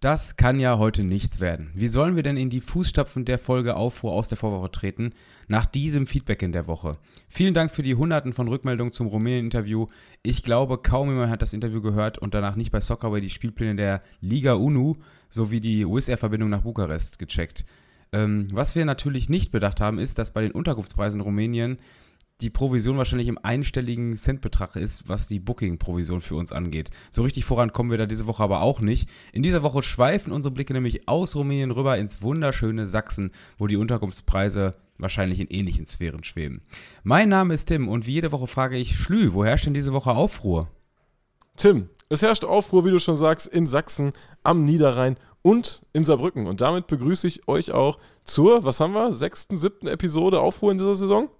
Das kann ja heute nichts werden. Wie sollen wir denn in die Fußstapfen der Folge Aufruhr aus der Vorwoche treten, nach diesem Feedback in der Woche? Vielen Dank für die Hunderten von Rückmeldungen zum Rumänien-Interview. Ich glaube, kaum jemand hat das Interview gehört und danach nicht bei Soccerway die Spielpläne der Liga UNU sowie die Wizz Air-Verbindung nach Bukarest gecheckt. Ähm, was wir natürlich nicht bedacht haben, ist, dass bei den Unterkunftspreisen in Rumänien die Provision wahrscheinlich im einstelligen Centbetrag ist, was die Booking-Provision für uns angeht. So richtig voran kommen wir da diese Woche aber auch nicht. In dieser Woche schweifen unsere Blicke nämlich aus Rumänien rüber ins wunderschöne Sachsen, wo die Unterkunftspreise wahrscheinlich in ähnlichen Sphären schweben. Mein Name ist Tim und wie jede Woche frage ich, Schlü, wo herrscht denn diese Woche Aufruhr? Tim, es herrscht Aufruhr, wie du schon sagst, in Sachsen, am Niederrhein und in Saarbrücken. Und damit begrüße ich euch auch zur, was haben wir, sechsten, siebten Episode Aufruhr in dieser Saison?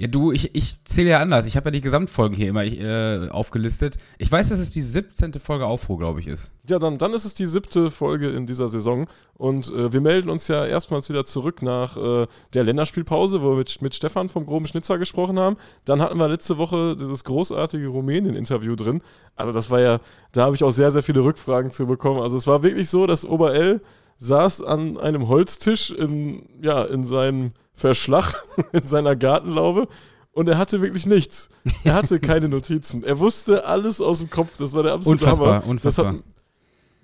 Ja, du, ich, ich zähle ja anders. Ich habe ja die Gesamtfolgen hier immer äh, aufgelistet. Ich weiß, dass es die 17. Folge Aufruhr, glaube ich, ist. Ja, dann, dann ist es die siebte Folge in dieser Saison. Und äh, wir melden uns ja erstmals wieder zurück nach äh, der Länderspielpause, wo wir mit, mit Stefan vom Groben Schnitzer gesprochen haben. Dann hatten wir letzte Woche dieses großartige Rumänien-Interview drin. Also, das war ja, da habe ich auch sehr, sehr viele Rückfragen zu bekommen. Also, es war wirklich so, dass Oberl saß an einem Holztisch in, ja, in seinem Verschlag in seiner Gartenlaube und er hatte wirklich nichts. Er hatte keine Notizen. Er wusste alles aus dem Kopf. Das war der absolute unfassbar, Hammer. Unfassbar. Das hat,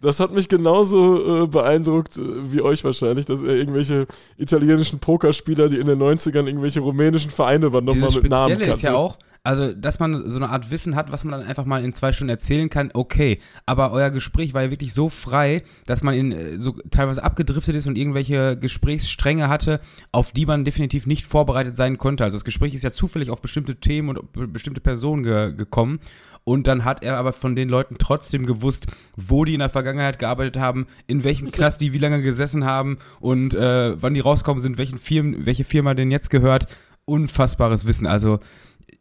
das hat mich genauso äh, beeindruckt äh, wie euch wahrscheinlich, dass er irgendwelche italienischen Pokerspieler, die in den 90ern irgendwelche rumänischen Vereine übernommen haben, mit Namen kannte. ist ja auch, also, dass man so eine Art Wissen hat, was man dann einfach mal in zwei Stunden erzählen kann, okay. Aber euer Gespräch war ja wirklich so frei, dass man in, äh, so teilweise abgedriftet ist und irgendwelche Gesprächsstränge hatte, auf die man definitiv nicht vorbereitet sein konnte. Also das Gespräch ist ja zufällig auf bestimmte Themen und bestimmte Personen ge gekommen. Und dann hat er aber von den Leuten trotzdem gewusst, wo die in der Vergangenheit gearbeitet haben, in welchem Klass die wie lange gesessen haben und äh, wann die rauskommen sind, welchen Firmen, welche Firma denn jetzt gehört. Unfassbares Wissen. Also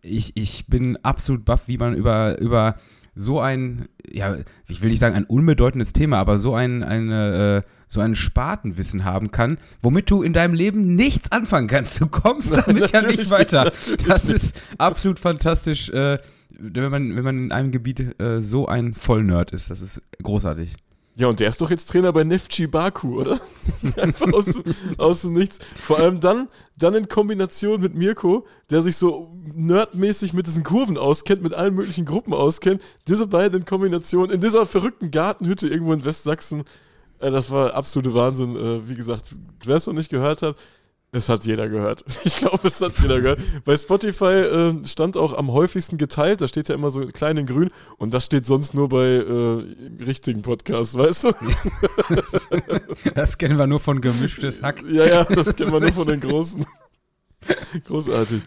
ich, ich bin absolut baff, wie man über, über so ein, ja, ich will nicht sagen ein unbedeutendes Thema, aber so ein, eine, äh, so ein Spatenwissen haben kann, womit du in deinem Leben nichts anfangen kannst. Du kommst damit ja nicht weiter. Nicht, das ist absolut fantastisch, äh, wenn, man, wenn man in einem Gebiet äh, so ein Vollnerd ist. Das ist großartig. Ja, und der ist doch jetzt Trainer bei Nefci Baku, oder? Einfach aus, aus dem Nichts. Vor allem dann, dann in Kombination mit Mirko, der sich so nerdmäßig mit diesen Kurven auskennt, mit allen möglichen Gruppen auskennt. Diese beiden in Kombination in dieser verrückten Gartenhütte irgendwo in Westsachsen. Äh, das war absolute Wahnsinn. Äh, wie gesagt, wer es noch nicht gehört hat, es hat jeder gehört. Ich glaube, es hat jeder gehört. Bei Spotify äh, stand auch am häufigsten geteilt. Da steht ja immer so klein in grün. Und das steht sonst nur bei äh, richtigen Podcasts, weißt du? Das, das, kennen wir nur von gemischtes Hack. Ja, ja, das, das kennen wir nur von den großen. Großartig.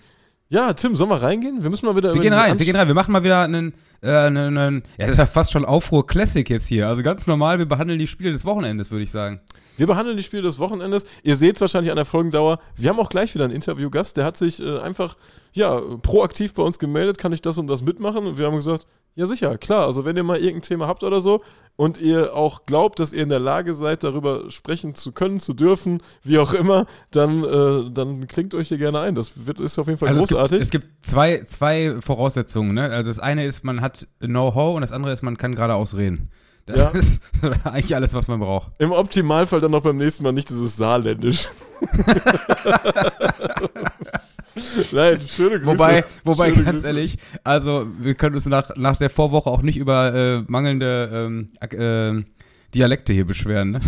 Ja, Tim, sollen wir reingehen? Wir müssen mal wieder. Wir gehen rein, wir gehen rein. Wir machen mal wieder einen, äh, einen, einen ja, das ist ja fast schon Aufruhr Classic jetzt hier. Also ganz normal, wir behandeln die Spiele des Wochenendes, würde ich sagen. Wir behandeln die Spiele des Wochenendes. Ihr seht es wahrscheinlich an der Folgendauer. Wir haben auch gleich wieder einen Interviewgast, der hat sich äh, einfach ja, proaktiv bei uns gemeldet, kann ich das und das mitmachen? Und wir haben gesagt, ja sicher, klar. Also wenn ihr mal irgendein Thema habt oder so und ihr auch glaubt, dass ihr in der Lage seid, darüber sprechen zu können, zu dürfen, wie auch immer, dann, äh, dann klingt euch hier gerne ein. Das wird, ist auf jeden Fall also großartig. Es gibt, es gibt zwei, zwei Voraussetzungen. Ne? Also das eine ist, man hat Know-how und das andere ist, man kann geradeaus reden. Das ja. ist eigentlich alles, was man braucht. Im Optimalfall dann noch beim nächsten Mal nicht dieses Saarländisch. Nein, schöne Grüße. Wobei, wobei schöne ganz Grüße. ehrlich, also wir können uns nach, nach der Vorwoche auch nicht über äh, mangelnde ähm, äh, Dialekte hier beschweren. Ne?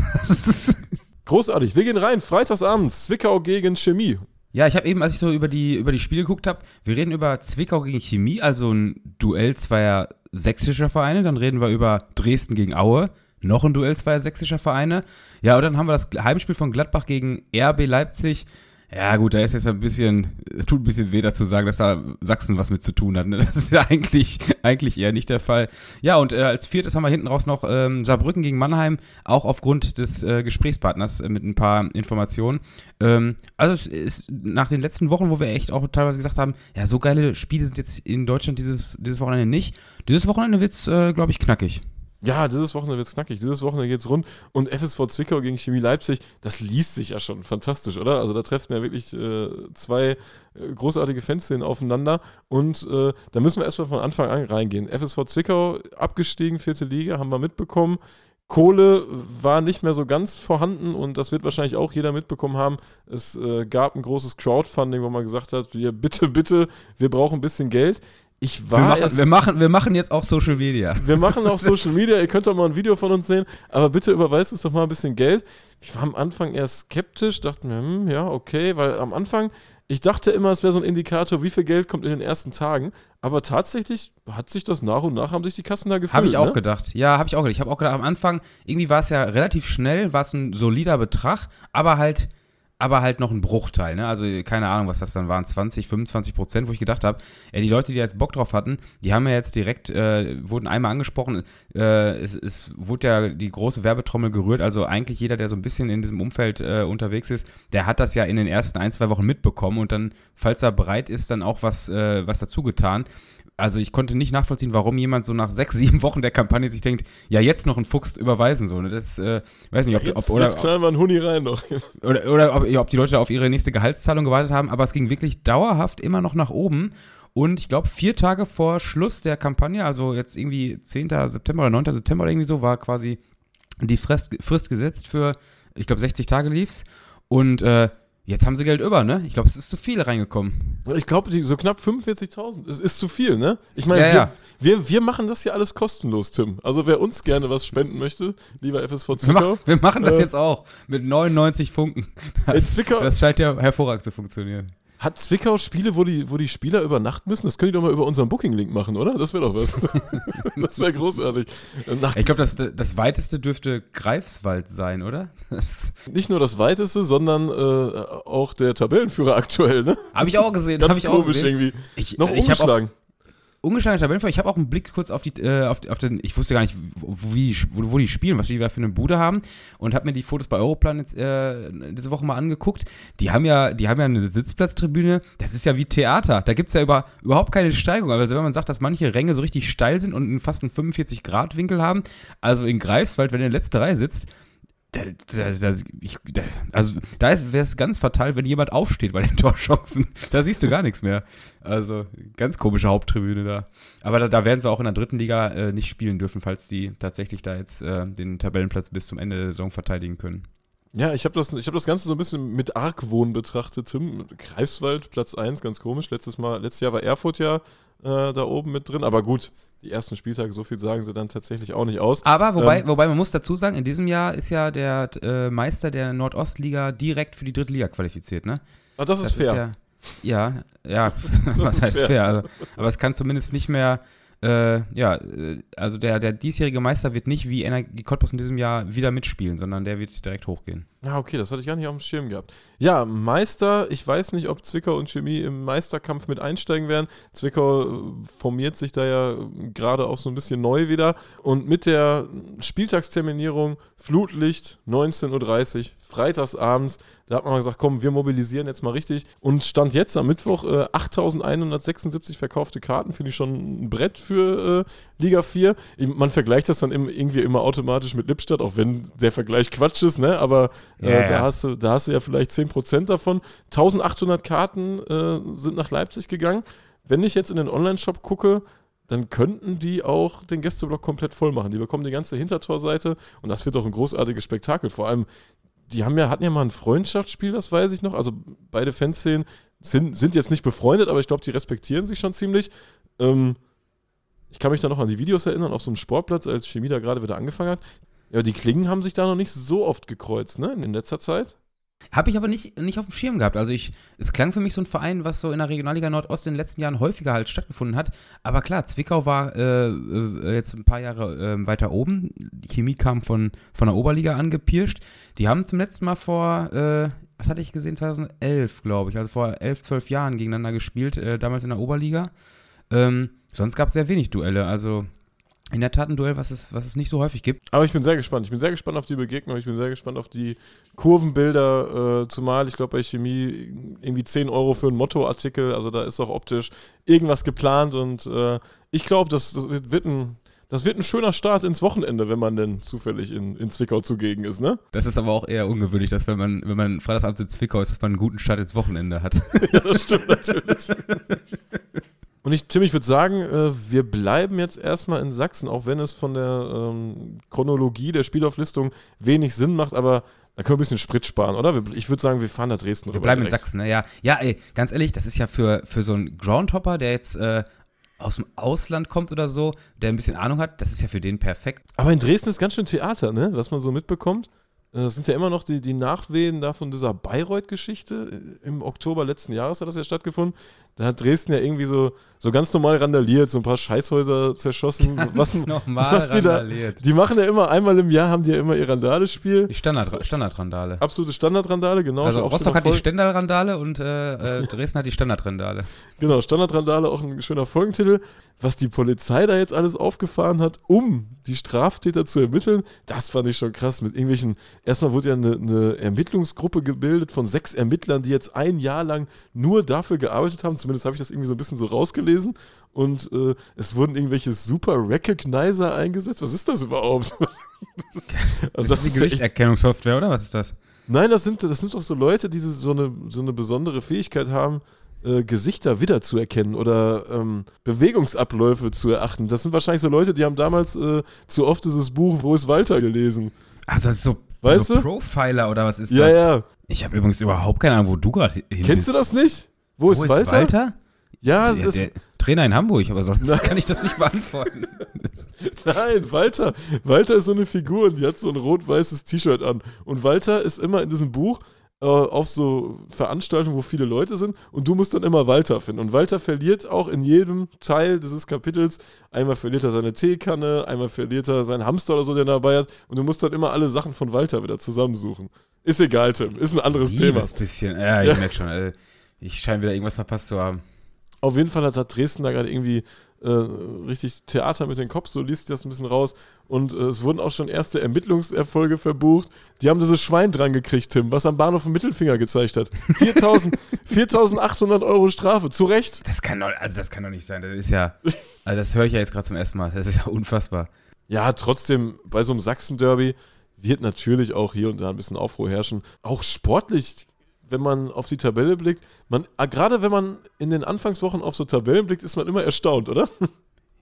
Großartig. Wir gehen rein. Freitagsabends. Zwickau gegen Chemie. Ja, ich habe eben, als ich so über die, über die Spiele geguckt habe, wir reden über Zwickau gegen Chemie, also ein Duell zweier sächsischer Vereine. Dann reden wir über Dresden gegen Aue, noch ein Duell zweier sächsischer Vereine. Ja, und dann haben wir das Heimspiel von Gladbach gegen RB Leipzig. Ja, gut, da ist jetzt ein bisschen, es tut ein bisschen weh dazu sagen, dass da Sachsen was mit zu tun hat. Ne? Das ist ja eigentlich, eigentlich eher nicht der Fall. Ja, und äh, als viertes haben wir hinten raus noch ähm, Saarbrücken gegen Mannheim, auch aufgrund des äh, Gesprächspartners äh, mit ein paar Informationen. Ähm, also es ist nach den letzten Wochen, wo wir echt auch teilweise gesagt haben, ja, so geile Spiele sind jetzt in Deutschland dieses, dieses Wochenende nicht. Dieses Wochenende wird's, äh, glaube ich, knackig. Ja, dieses Wochenende wird es knackig. Dieses Wochenende geht's rund. Und FSV Zwickau gegen Chemie Leipzig, das liest sich ja schon fantastisch, oder? Also da treffen ja wirklich äh, zwei äh, großartige Fanszenen aufeinander. Und äh, da müssen wir erstmal von Anfang an reingehen. FSV Zwickau abgestiegen, vierte Liga, haben wir mitbekommen. Kohle war nicht mehr so ganz vorhanden und das wird wahrscheinlich auch jeder mitbekommen haben. Es äh, gab ein großes Crowdfunding, wo man gesagt hat, wir bitte, bitte, wir brauchen ein bisschen Geld. Ich war wir, machen, erst, wir, machen, wir machen jetzt auch Social Media. Wir machen auch Social Media, ihr könnt doch mal ein Video von uns sehen, aber bitte überweist uns doch mal ein bisschen Geld. Ich war am Anfang eher skeptisch, dachte mir, hm, ja, okay, weil am Anfang ich dachte immer, es wäre so ein Indikator, wie viel Geld kommt in den ersten Tagen. Aber tatsächlich hat sich das nach und nach, haben sich die Kassen da gefüllt. Habe ich auch ne? gedacht. Ja, habe ich auch gedacht. Ich habe auch gedacht, am Anfang, irgendwie war es ja relativ schnell, war es ein solider Betrag, aber halt aber halt noch ein Bruchteil, ne? Also keine Ahnung, was das dann waren, 20, 25 Prozent, wo ich gedacht habe, ey, die Leute, die jetzt Bock drauf hatten, die haben ja jetzt direkt, äh, wurden einmal angesprochen, äh, es, es wurde ja die große Werbetrommel gerührt, also eigentlich jeder, der so ein bisschen in diesem Umfeld äh, unterwegs ist, der hat das ja in den ersten ein, zwei Wochen mitbekommen. Und dann, falls er bereit ist, dann auch was, äh, was dazu getan also ich konnte nicht nachvollziehen, warum jemand so nach sechs, sieben Wochen der Kampagne sich denkt, ja, jetzt noch einen Fuchs überweisen. So, ne? Das, äh, weiß nicht, ob, Jetzt, ob oder, jetzt knallen wir einen Huni rein noch. oder, oder ob, ob die Leute auf ihre nächste Gehaltszahlung gewartet haben, aber es ging wirklich dauerhaft immer noch nach oben. Und ich glaube, vier Tage vor Schluss der Kampagne, also jetzt irgendwie 10. September oder 9. September oder irgendwie so, war quasi die Frist, Frist gesetzt für, ich glaube, 60 Tage lief's. Und äh, Jetzt haben sie Geld über, ne? Ich glaube, es ist zu viel reingekommen. Ich glaube, so knapp 45.000 ist, ist zu viel, ne? Ich meine, Ja, wir, ja. wir, wir machen das ja alles kostenlos, Tim. Also wer uns gerne was spenden möchte, lieber FSV Wir, Zwickau. mach, wir machen das Äh, jetzt auch mit 99 Funken. Das, Zwickau, das scheint ja hervorragend zu funktionieren. Hat Zwickau Spiele, wo die, wo die Spieler übernachten müssen? Das können die doch mal über unseren Booking-Link machen, oder? Das wäre doch was. das wäre großartig. Nach, Ich glaube, das, das weiteste dürfte Greifswald sein, oder? Nicht nur das weiteste, sondern äh, auch der Tabellenführer aktuell, ne? habe ich auch gesehen. Ganz ich auch komisch gesehen. irgendwie. Ich, Noch ich habe auch umgeschlagen. ungeschlagene Tabellenführer. Ich habe auch einen Blick kurz auf die, äh, auf, auf den, ich wusste gar nicht, wo, wie, wo, wo die spielen, was die da für eine Bude haben und habe mir die Fotos bei Europlan jetzt äh, diese Woche mal angeguckt. Die haben ja, die haben ja eine Sitzplatztribüne. Das ist ja wie Theater. Da gibt es ja über, überhaupt keine Steigung. Also wenn man sagt, dass manche Ränge so richtig steil sind und fast einen 45 Grad Winkel haben, also in Greifswald, wenn du in der letzten Reihe sitzt, da, da, da, ich, also da wäre es ganz fatal, wenn jemand aufsteht bei den Torchancen. Da siehst du gar nichts mehr. Also ganz komische Haupttribüne da. Aber da, werden sie auch in der dritten Liga äh, nicht spielen dürfen, falls die tatsächlich da jetzt äh, den Tabellenplatz bis zum Ende der Saison verteidigen können. Ja, ich habe das, hab das Ganze so ein bisschen mit Argwohn betrachtet, Tim. Greifswald, Platz 1, ganz komisch. Letztes, Mal, letztes Jahr war Erfurt ja äh, da oben mit drin. Aber gut, die ersten Spieltage, so viel sagen sie dann tatsächlich auch nicht aus. Aber wobei, Ähm, wobei man muss dazu sagen, in diesem Jahr ist ja der äh, Meister der Nordostliga direkt für die dritte Liga qualifiziert, ne? Ah, das, ist fair. ja, ja, ja, was ist heißt fair. fair? aber, aber es kann zumindest nicht mehr, äh, ja, äh, also der, der diesjährige Meister wird nicht wie Energie Cottbus in diesem Jahr wieder mitspielen, sondern der wird direkt hochgehen. Ja, okay, das hatte ich gar nicht auf dem Schirm gehabt. Ja, Meister, ich weiß nicht, ob Zwickau und Chemie im Meisterkampf mit einsteigen werden. Zwickau äh, formiert sich da ja gerade auch so ein bisschen neu wieder. Und mit der Spieltagsterminierung Flutlicht 19.30 Uhr, freitagsabends, da hat man mal gesagt, komm, wir mobilisieren jetzt mal richtig. Und stand jetzt am Mittwoch äh, 8.176 verkaufte Karten, finde ich schon ein Brett für äh, Liga 4. Ich, man vergleicht das dann im, irgendwie immer automatisch mit Lippstadt, auch wenn der Vergleich Quatsch ist, ne? aber äh, Ja, da. Hast du, da hast du ja vielleicht 10% davon. 1800 Karten äh, sind nach Leipzig gegangen. Wenn ich jetzt in den Online-Shop gucke, dann könnten die auch den Gästeblock komplett voll machen. Die bekommen die ganze Hintertorseite und das wird doch ein großartiges Spektakel. Vor allem, die haben ja, hatten ja mal ein Freundschaftsspiel, das weiß ich noch. Also beide Fanszenen sind, sind jetzt nicht befreundet, aber ich glaube, die respektieren sich schon ziemlich. Ähm, ich kann mich da noch an die Videos erinnern, auf so einem Sportplatz, als Chemie da gerade wieder angefangen hat. Ja, die Klingen haben sich da noch nicht so oft gekreuzt, ne, in letzter Zeit. Habe ich aber nicht, nicht auf dem Schirm gehabt. Also ich, es klang für mich so ein Verein, was so in der Regionalliga Nordost in den letzten Jahren häufiger halt stattgefunden hat. Aber klar, Zwickau war äh, äh, jetzt ein paar Jahre äh, weiter oben. Die Chemie kam von, von der Oberliga angepirscht. Die haben zum letzten Mal vor, äh, was hatte ich gesehen, 2011, glaube ich, also vor 11, 12 Jahren gegeneinander gespielt, äh, damals in der Oberliga. Ähm, sonst gab es sehr wenig Duelle. Also in der Tat ein Duell, was es, was es nicht so häufig gibt. Aber ich bin sehr gespannt. Ich bin sehr gespannt auf die Begegnung. Ich bin sehr gespannt auf die Kurvenbilder. Äh, zumal, ich glaube, bei Chemie irgendwie 10 Euro für einen Mottoartikel. Also da ist auch optisch irgendwas geplant. Und äh, ich glaube, das, das wird ein. Das wird ein schöner Start ins Wochenende, wenn man denn zufällig in, in Zwickau zugegen ist, ne? Das ist aber auch eher ungewöhnlich, dass wenn man, wenn man freitagsabends in Zwickau ist, dass man einen guten Start ins Wochenende hat. ja, das stimmt natürlich. Und ich, Tim, ich würde sagen, äh, wir bleiben jetzt erstmal in Sachsen, auch wenn es von der ähm, Chronologie der Spielauflistung wenig Sinn macht, aber da können wir ein bisschen Sprit sparen, oder? Ich würde sagen, wir fahren nach Dresden Wir bleiben in Sachsen, ne? Ja, ja, ey, ganz ehrlich, das ist ja für, für so einen Groundhopper, der jetzt äh, aus dem Ausland kommt oder so, der ein bisschen Ahnung hat, das ist ja für den perfekt. Aber in Dresden ist ganz schön Theater, ne? Was man so mitbekommt. Äh, Das sind ja immer noch die, die Nachwehen da von dieser Bayreuth-Geschichte. Im Oktober letzten Jahres hat das ja stattgefunden. Da hat Dresden ja irgendwie so, so ganz normal randaliert, so ein paar Scheißhäuser zerschossen. was, nochmal was die da- die machen ja immer, einmal im Jahr haben die ja immer ihr Randale-Spiel. Die Standard, Standardrandale. Absolute Standardrandale, genau. Also Rostock hat die Stendal-Randale und äh, äh, Dresden hat die Standardrandale. Genau, Standardrandale, auch ein schöner Folgentitel. Was die Polizei da jetzt alles aufgefahren hat, um die Straftäter zu ermitteln, das fand ich schon krass. Mit irgendwelchen, erstmal wurde ja eine, eine Ermittlungsgruppe gebildet von sechs Ermittlern, die jetzt ein Jahr lang nur dafür gearbeitet haben. Zumindest habe ich das irgendwie so ein bisschen so rausgelesen. Und äh, es wurden irgendwelche Super Recognizer eingesetzt. Was ist das überhaupt? Also Das, ist die Gesichtserkennungssoftware, oder? Was ist das? Nein, das sind, das sind doch so Leute, die so eine, so eine besondere Fähigkeit haben, äh, Gesichter wiederzuerkennen oder ähm, Bewegungsabläufe zu erachten. Das sind wahrscheinlich so Leute, die haben damals äh, zu oft dieses Buch Wo ist Walter gelesen. Also das ist so, Weißt so du? Profiler oder was ist Ja, das? ja. Ich habe übrigens überhaupt keine Ahnung, wo du gerade hin Kennst du das nicht? Wo, ist, Walter? Walter? Ja, der, der Trainer in Hamburg, aber sonst Nein. kann ich das nicht beantworten. nein, Walter. Walter ist so eine Figur und die hat so ein rot-weißes T-Shirt an. Und Walter ist immer in diesem Buch äh, auf so Veranstaltungen, wo viele Leute sind und du musst dann immer Walter finden. Und Walter verliert auch in jedem Teil dieses Kapitels. Einmal verliert er seine Teekanne, einmal verliert er seinen Hamster oder so, den er dabei hat. Und du musst dann immer alle Sachen von Walter wieder zusammensuchen. Ist egal, Tim. Ist ein anderes Thema. Liebes bisschen. Ja, ich Ja. merke schon. Also, ich scheine wieder irgendwas verpasst zu haben. Auf jeden Fall hat, hat Dresden da gerade irgendwie äh, richtig Theater mit dem Kopf, so liest das ein bisschen raus. Und äh, es wurden auch schon erste Ermittlungserfolge verbucht. Die haben dieses Schwein dran gekriegt, Tim, was am Bahnhof einen Mittelfinger gezeigt hat. 4000 4.800 Euro Strafe, zu Recht. Das kann doch, also das kann doch nicht sein. Das ist ja, also das höre ich ja jetzt gerade zum ersten Mal. Das ist ja unfassbar. Ja, trotzdem, bei so einem Sachsen-Derby wird natürlich auch hier und da ein bisschen Aufruhr herrschen. Auch sportlich, wenn man auf die Tabelle blickt. Man, ah, gerade wenn man in den Anfangswochen auf so Tabellen blickt, ist man immer erstaunt, oder?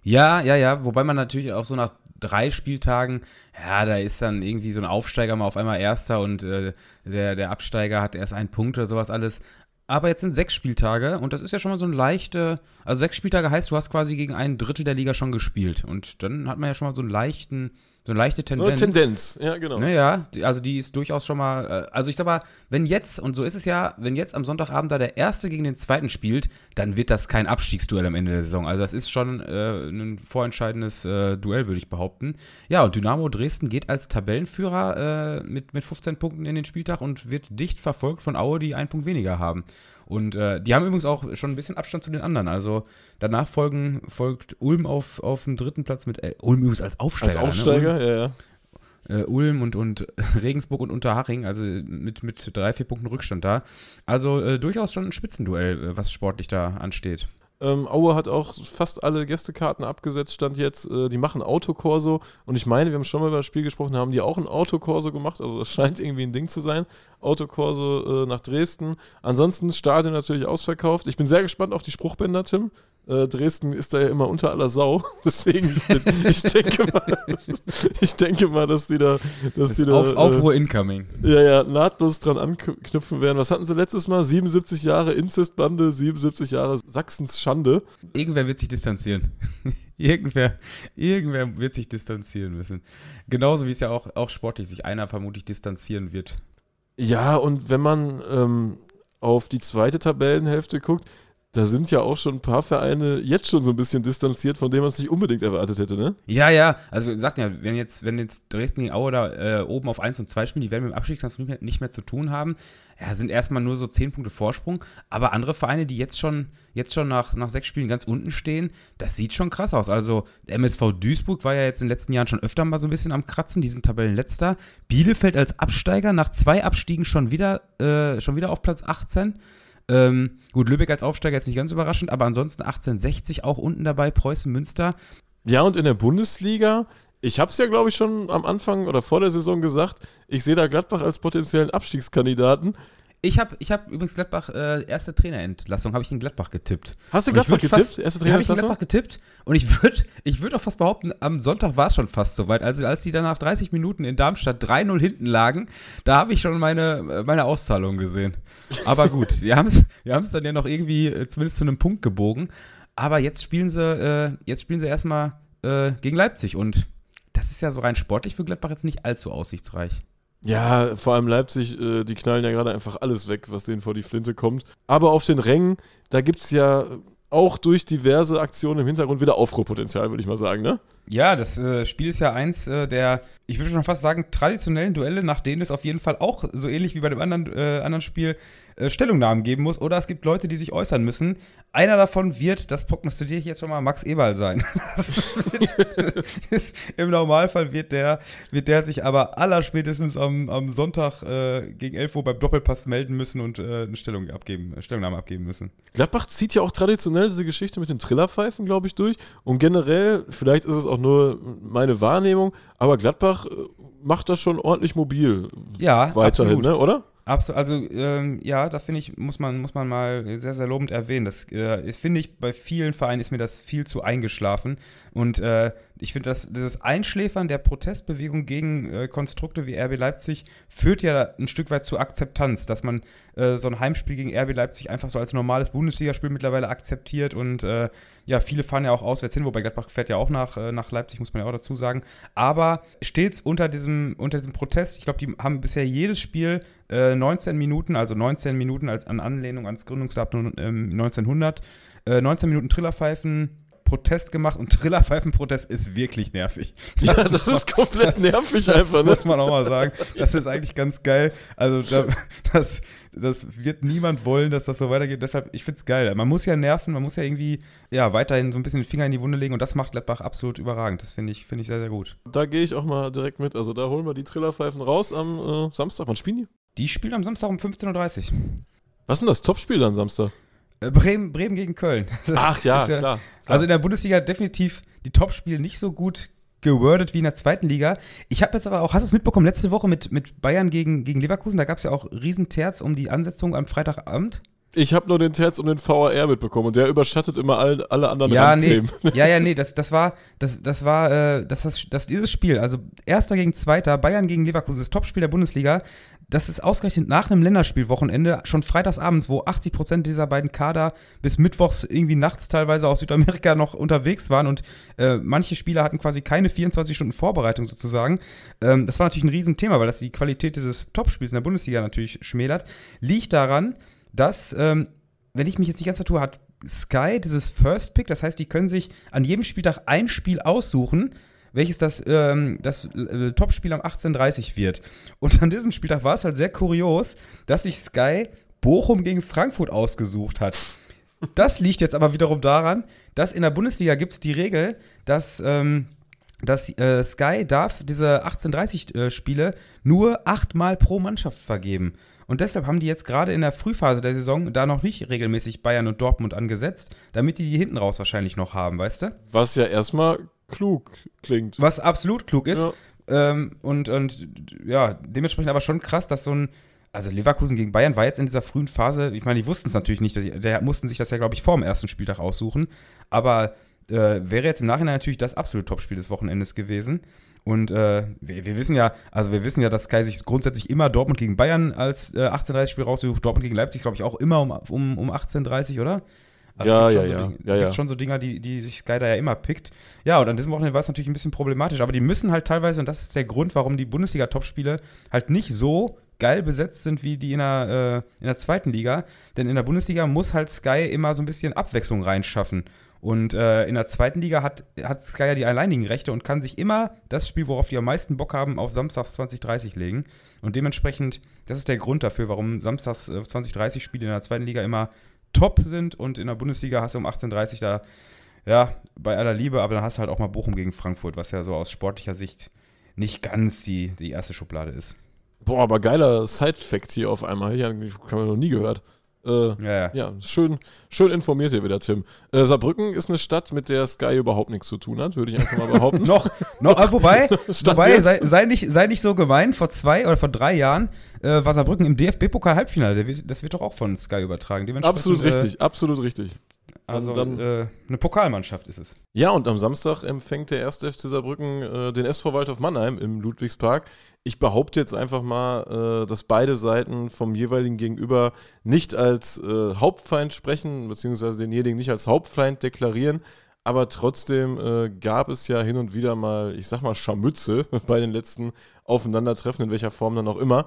Ja, ja, ja. Wobei man natürlich auch so nach drei Spieltagen, ja, da ist dann irgendwie so ein Aufsteiger mal auf einmal Erster und äh, der, der Absteiger hat erst einen Punkt oder sowas alles. Aber jetzt sind sechs Spieltage und das ist ja schon mal so ein leichte, also sechs Spieltage heißt, du hast quasi gegen ein Drittel der Liga schon gespielt. Und dann hat man ja schon mal so einen leichten, so eine leichte So eine Tendenz. Tendenz, ja, genau. Naja, die, also die ist durchaus schon mal, äh, also ich sag mal, wenn jetzt, und so ist es ja, wenn jetzt am Sonntagabend da der Erste gegen den Zweiten spielt, dann wird das kein Abstiegsduell am Ende der Saison. Also das ist schon äh, ein vorentscheidendes äh, Duell, würde ich behaupten. Ja, und Dynamo Dresden geht als Tabellenführer äh, mit, mit 15 Punkten in den Spieltag und wird dicht verfolgt von Aue, die einen Punkt weniger haben. Und äh, die haben übrigens auch schon ein bisschen Abstand zu den anderen. Also danach folgen, folgt Ulm auf, auf dem dritten Platz mit, äh, Ulm übrigens als Aufsteiger. Als Aufsteiger, Ne? ja, ja. äh, Ulm und, und Regensburg und Unterhaching, also mit, mit drei, vier Punkten Rückstand da. Also äh, durchaus schon ein Spitzenduell, äh, was sportlich da ansteht. Ähm, Aue hat auch fast alle Gästekarten abgesetzt, stand jetzt. Äh, die machen Autokorso. Und ich meine, wir haben schon mal über das Spiel gesprochen, haben die auch ein Autokorso gemacht. Also das scheint irgendwie ein Ding zu sein. Autokorso äh, nach Dresden. Ansonsten Stadion natürlich ausverkauft. Ich bin sehr gespannt auf die Spruchbänder, Tim. Äh, Dresden ist da ja immer unter aller Sau. Deswegen, ich, ich, denke mal, ich denke mal, dass die da, dass die da Auf, äh, Aufruhr incoming. ja, ja, nahtlos dran anknüpfen werden. Was hatten sie letztes Mal? 77 Jahre Inzestbande, 77 Jahre Sachsens Schande. Irgendwer wird sich distanzieren. irgendwer, irgendwer wird sich distanzieren müssen. Genauso wie es ja auch, auch sportlich sich einer vermutlich distanzieren wird. Ja, und wenn man ähm, auf die zweite Tabellenhälfte guckt, da sind ja auch schon ein paar Vereine jetzt schon so ein bisschen distanziert, von denen man es nicht unbedingt erwartet hätte, ne? Ja, ja, also wir sagten ja, wenn jetzt, wenn jetzt Dresden gegen Aue da äh, oben auf 1 und 2 spielen, die werden mit dem Abstiegskampf nicht mehr, nicht mehr zu tun haben. Ja, sind erstmal nur so 10 Punkte Vorsprung, aber andere Vereine, die jetzt schon, jetzt schon nach, nach sechs Spielen ganz unten stehen, das sieht schon krass aus. Also der MSV Duisburg war ja jetzt in den letzten Jahren schon öfter mal so ein bisschen am Kratzen, die sind Tabellenletzter. Bielefeld als Absteiger nach zwei Abstiegen schon wieder, äh, schon wieder auf Platz 18. Ähm, gut, Lübeck als Aufsteiger jetzt nicht ganz überraschend, aber ansonsten 1860 auch unten dabei, Preußen, Münster. Ja, und in der Bundesliga, ich habe es ja, glaube ich, schon am Anfang oder vor der Saison gesagt, ich sehe da Gladbach als potenziellen Abstiegskandidaten. Ich habe ich hab übrigens Gladbach, äh, erste Trainerentlassung, habe ich in Gladbach getippt. Hast du Gladbach getippt? Fast, Erste ja, habe ich in Trainerentlassung? Gladbach getippt. Und ich würde ich würd auch fast behaupten, am Sonntag war es schon fast soweit. Also als die dann nach 30 Minuten in Darmstadt 3-0 hinten lagen, da habe ich schon meine, meine Auszahlung gesehen. Aber gut, wir haben es wir haben's dann ja noch irgendwie äh, zumindest zu einem Punkt gebogen. Aber jetzt spielen sie, äh, jetzt spielen sie erstmal äh, gegen Leipzig. Und das ist ja so rein sportlich für Gladbach jetzt nicht allzu aussichtsreich. Ja, vor allem Leipzig, äh, die knallen ja gerade einfach alles weg, was denen vor die Flinte kommt. Aber auf den Rängen, da gibt es ja auch durch diverse Aktionen im Hintergrund wieder Aufruhrpotenzial, würde ich mal sagen, ne? Ja, das äh, Spiel ist ja eins äh, der, ich würde schon fast sagen, traditionellen Duelle, nach denen es auf jeden Fall auch so ähnlich wie bei dem anderen, äh, anderen Spiel äh, Stellungnahmen geben muss. Oder es gibt Leute, die sich äußern müssen. Einer davon wird, das prognostiziere ich jetzt schon mal, Max Eberl sein. Wird, ist, Im Normalfall wird der, wird der sich aber allerspätestens am, am Sonntag äh, gegen 11 Uhr beim Doppelpass melden müssen und äh, eine Stellung abgeben, äh, Stellungnahme abgeben müssen. Gladbach zieht ja auch traditionell diese Geschichte mit den Trillerpfeifen, glaube ich, durch. Und generell, vielleicht ist es auch nur meine Wahrnehmung, aber Gladbach äh, macht das schon ordentlich mobil. Ja, weiterhin, absolut. ne, oder? Absolut, also ähm, ja, da finde ich, muss man, muss man mal sehr, sehr lobend erwähnen. Das äh, finde ich, bei vielen Vereinen ist mir das viel zu eingeschlafen. Und äh, ich finde, dass dieses Einschläfern der Protestbewegung gegen äh, Konstrukte wie RB Leipzig führt ja ein Stück weit zur Akzeptanz, dass man äh, so ein Heimspiel gegen RB Leipzig einfach so als normales Bundesligaspiel mittlerweile akzeptiert und äh, ja, viele fahren ja auch auswärts hin, wobei Gladbach fährt ja auch nach, äh, nach Leipzig, muss man ja auch dazu sagen. Aber stets unter diesem, unter diesem Protest, ich glaube, die haben bisher jedes Spiel äh, 19 Minuten, also 19 Minuten als an Anlehnung ans Gründungsdatum ähm, 1900, äh, 19 Minuten Trillerpfeifen. Protest gemacht und Trillerpfeifenprotest ist wirklich nervig. Ja, das ist komplett das- nervig Das einfach, ne? muss man auch mal sagen. Das ist eigentlich ganz geil. Also da, das, das wird niemand wollen, dass das so weitergeht. Deshalb, ich finde es geil. Man muss ja nerven, man muss ja irgendwie ja, weiterhin so ein bisschen den Finger in die Wunde legen und das macht Gladbach absolut überragend. Das finde ich, finde ich sehr, sehr gut. Da gehe ich auch mal direkt mit. Also da holen wir die Trillerpfeifen raus am äh, Samstag. Wann spielen die? Die spielen am Samstag um 15.30 Uhr. Was ist denn das Topspiel am Samstag? Äh, Bremen, Bremen gegen Köln. Das Ach ja, ist klar. Also in der Bundesliga definitiv die Topspiele nicht so gut gewordet wie in der zweiten Liga. Ich habe jetzt aber auch, hast du es mitbekommen, letzte Woche mit, mit Bayern gegen, gegen Leverkusen, da gab es ja auch Riesenterz um die Ansetzung am Freitagabend. Ich habe nur den Terz um den VAR mitbekommen und der überschattet immer all, alle anderen Ja, nee. Randthemen. Ja, ja, nee, das, das war, das, das war, äh, das, das, das, dieses Spiel, also Erster gegen Zweiter, Bayern gegen Leverkusen, das Topspiel der Bundesliga, das ist ausgerechnet nach einem Länderspielwochenende, schon freitagsabends, wo 80 Prozent dieser beiden Kader bis mittwochs irgendwie nachts teilweise aus Südamerika noch unterwegs waren und äh, manche Spieler hatten quasi keine 24 Stunden Vorbereitung sozusagen. Ähm, das war natürlich ein Riesenthema, weil das die Qualität dieses Topspiels in der Bundesliga natürlich schmälert. Liegt daran, dass, ähm, wenn ich mich jetzt nicht ganz vertue, hat Sky dieses First Pick, das heißt, die können sich an jedem Spieltag ein Spiel aussuchen, welches das, ähm, das äh, Topspiel am 18.30 wird. Und an diesem Spieltag war es halt sehr kurios, dass sich Sky Bochum gegen Frankfurt ausgesucht hat. Das liegt jetzt aber wiederum daran, dass in der Bundesliga gibt es die Regel, dass, ähm, dass äh, Sky darf diese 18.30-Spiele nur achtmal pro Mannschaft vergeben. Und deshalb haben die jetzt gerade in der Frühphase der Saison da noch nicht regelmäßig Bayern und Dortmund angesetzt, damit die die hinten raus wahrscheinlich noch haben, weißt du? Was ja erstmal klug klingt. Was absolut klug ist. Ja. Ähm, und, und ja, dementsprechend aber schon krass, dass so ein. Also Leverkusen gegen Bayern war jetzt in dieser frühen Phase, ich meine, die wussten es natürlich nicht, dass die, der mussten sich das ja, glaube ich, vor dem ersten Spieltag aussuchen. Aber äh, wäre jetzt im Nachhinein natürlich das absolute Topspiel des Wochenendes gewesen. Und äh, wir, wir wissen ja, also wir wissen ja, dass Sky sich grundsätzlich immer Dortmund gegen Bayern als äh, 18:30-Spiel raussucht, Dortmund gegen Leipzig, glaube ich, auch immer um, um, um 18:30, oder? Ja, es ja, gibt schon ja. So Dinge, Ja, ja. schon so Dinger, die, die sich Sky da ja immer pickt. Ja, und an diesem Wochenende war es natürlich ein bisschen problematisch, aber die müssen halt teilweise, und das ist der Grund, warum die Bundesliga-Topspiele halt nicht so geil besetzt sind wie die in der, äh, in der zweiten Liga. Denn in der Bundesliga muss halt Sky immer so ein bisschen Abwechslung reinschaffen. Und äh, in der zweiten Liga hat, hat Sky ja die alleinigen Rechte und kann sich immer das Spiel, worauf die am meisten Bock haben, auf Samstags 2030 legen. Und dementsprechend, das ist der Grund dafür, warum Samstags äh, 2030 Spiele in der zweiten Liga immer top sind und in der Bundesliga hast du um 18.30 da, ja, bei aller Liebe, aber dann hast du halt auch mal Bochum gegen Frankfurt, was ja so aus sportlicher Sicht nicht ganz die, die erste Schublade ist. Boah, aber geiler Side-Fact hier auf einmal. Haben wir noch nie gehört. Äh, ja, ja. schön, schön informiert hier wieder, Tim. Äh, Saarbrücken ist eine Stadt, mit der Sky überhaupt nichts zu tun hat, würde ich einfach mal behaupten. noch, noch, äh, wobei, wobei sei, sei, nicht, sei nicht so gemein, vor zwei oder vor drei Jahren äh, war Saarbrücken im DFB-Pokal-Halbfinale. Das wird doch auch von Sky übertragen. Absolut äh, richtig, absolut richtig. Also dann, äh, eine Pokalmannschaft ist es. Ja, und am Samstag empfängt der erste FC Saarbrücken äh, den SV Waldhof Mannheim im Ludwigspark. Ich behaupte jetzt einfach mal, äh, dass beide Seiten vom jeweiligen Gegenüber nicht als äh, Hauptfeind sprechen, beziehungsweise denjenigen nicht als Hauptfeind deklarieren. Aber trotzdem äh, gab es ja hin und wieder mal, ich sag mal, Scharmütze bei den letzten Aufeinandertreffen, in welcher Form dann auch immer.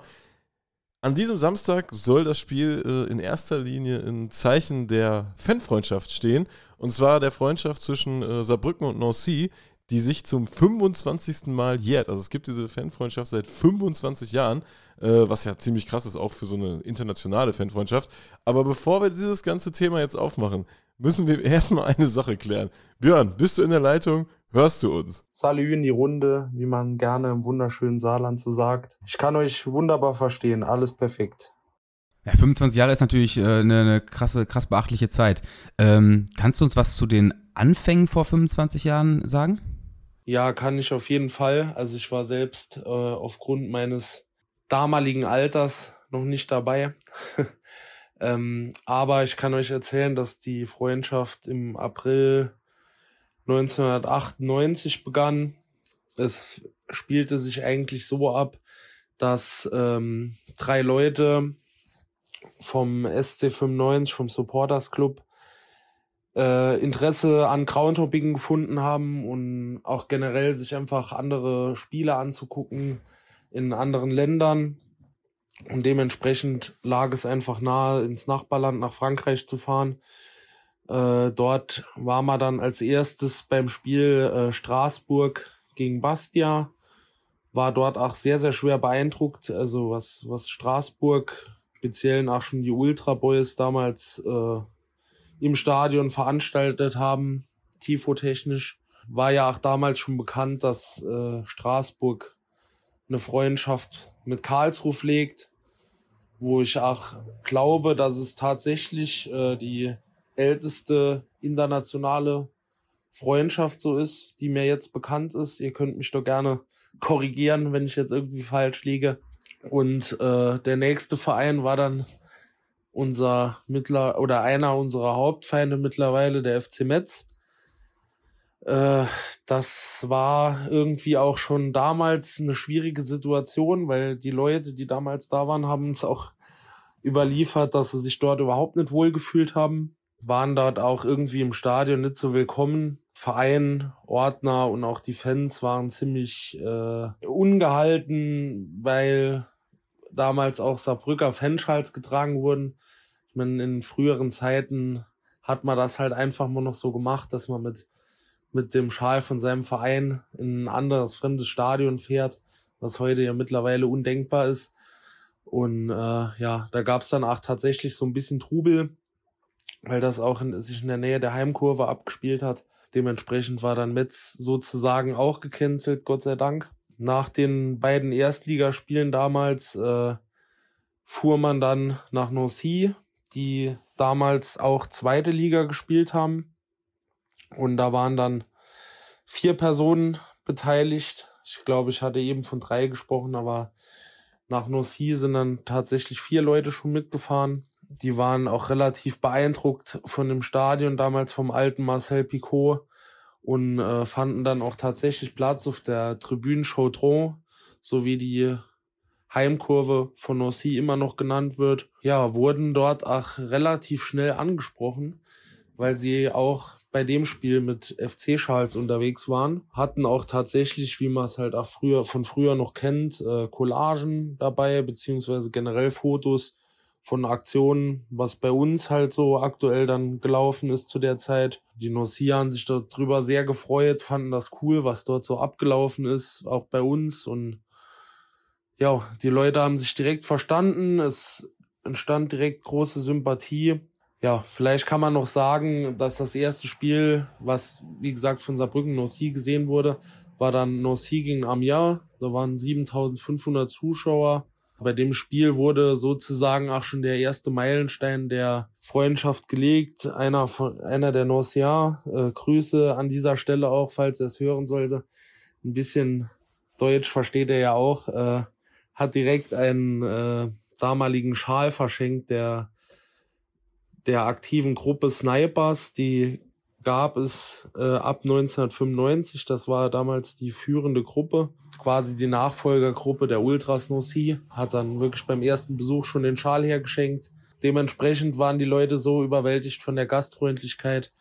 An diesem Samstag soll das Spiel in erster Linie in Zeichen der Fanfreundschaft stehen. Und zwar der Freundschaft zwischen Saarbrücken und Nancy, die sich zum 25. Mal jährt. Also es gibt diese Fanfreundschaft seit 25 Jahren, äh, was ja ziemlich krass ist, auch für so eine internationale Fanfreundschaft. Aber bevor wir dieses ganze Thema jetzt aufmachen, müssen wir erstmal eine Sache klären. Björn, bist du in der Leitung? Hörst du uns? Salü in die Runde, wie man gerne im wunderschönen Saarland so sagt. Ich kann euch wunderbar verstehen, alles perfekt. Ja, 25 Jahre ist natürlich äh, eine, eine krasse, krass beachtliche Zeit. Ähm, kannst du uns was zu den Anfängen vor 25 Jahren sagen? Ja, kann ich auf jeden Fall. Also ich war selbst äh, aufgrund meines damaligen Alters noch nicht dabei. ähm, aber ich kann euch erzählen, dass die Freundschaft im April 1998 begann. Es spielte sich eigentlich so ab, dass ähm, drei Leute vom SC95, vom Supporters Club, äh, Interesse an Groundhopping gefunden haben und auch generell sich einfach andere Spiele anzugucken in anderen Ländern. Und dementsprechend lag es einfach nahe, ins Nachbarland nach Frankreich zu fahren äh, dort war man dann als erstes beim Spiel äh, Straßburg gegen Bastia. War dort auch sehr, sehr schwer beeindruckt. Also was, was Straßburg, speziell auch schon die Ultra Boys damals äh, im Stadion veranstaltet haben, tifotechnisch, war ja auch damals schon bekannt, dass äh, Straßburg eine Freundschaft mit Karlsruhe pflegt, wo ich auch glaube, dass es tatsächlich äh, die älteste internationale Freundschaft so ist, die mir jetzt bekannt ist. Ihr könnt mich doch gerne korrigieren, wenn ich jetzt irgendwie falsch liege. Und äh, der nächste Verein war dann unser mittler oder einer unserer Hauptfeinde mittlerweile, der FC Metz. Äh, das war irgendwie auch schon damals eine schwierige Situation, weil die Leute, die damals da waren, haben uns auch überliefert, dass sie sich dort überhaupt nicht wohlgefühlt haben waren dort auch irgendwie im Stadion nicht so willkommen. Verein, Ordner und auch die Fans waren ziemlich äh, ungehalten, weil damals auch Saarbrücker Fanschals getragen wurden. Ich meine, in früheren Zeiten hat man das halt einfach mal noch so gemacht, dass man mit, mit dem Schal von seinem Verein in ein anderes fremdes Stadion fährt, was heute ja mittlerweile undenkbar ist. Und äh, ja, da gab es dann auch tatsächlich so ein bisschen Trubel weil das auch in, sich in der Nähe der Heimkurve abgespielt hat. Dementsprechend war dann Metz sozusagen auch gecancelt, Gott sei Dank. Nach den beiden Erstligaspielen damals äh, fuhr man dann nach Nancy, die damals auch zweite Liga gespielt haben. Und da waren dann vier Personen beteiligt. Ich glaube, ich hatte eben von drei gesprochen, aber nach Nancy sind dann tatsächlich vier Leute schon mitgefahren. Die waren auch relativ beeindruckt von dem Stadion damals vom alten Marcel Picot und äh, fanden dann auch tatsächlich Platz auf der Tribüne Chaudron, so wie die Heimkurve von Nancy immer noch genannt wird. Ja, wurden dort auch relativ schnell angesprochen, weil sie auch bei dem Spiel mit FC Schals unterwegs waren, hatten auch tatsächlich, wie man es halt auch früher von früher noch kennt, äh, Collagen dabei, beziehungsweise generell Fotos von Aktionen, was bei uns halt so aktuell dann gelaufen ist zu der Zeit. Die Nocia haben sich darüber sehr gefreut, fanden das cool, was dort so abgelaufen ist, auch bei uns. Und ja, die Leute haben sich direkt verstanden. Es entstand direkt große Sympathie. Ja, vielleicht kann man noch sagen, dass das erste Spiel, was wie gesagt von Saarbrücken Noci gesehen wurde, war dann Noci gegen Amiens. Da waren 7500 Zuschauer Bei dem Spiel wurde sozusagen auch schon der erste Meilenstein der Freundschaft gelegt. Einer von einer der Norcia, äh, Grüße an dieser Stelle auch, falls er es hören sollte. Ein bisschen Deutsch versteht er ja auch. Äh, hat direkt einen äh, damaligen Schal verschenkt, der der aktiven Gruppe Snipers, die gab es äh, ab 1995. Das war damals die führende Gruppe, quasi die Nachfolgergruppe der Ultras Nossi. Hat dann wirklich beim ersten Besuch schon den Schal hergeschenkt. Dementsprechend waren die Leute so überwältigt von der Gastfreundlichkeit,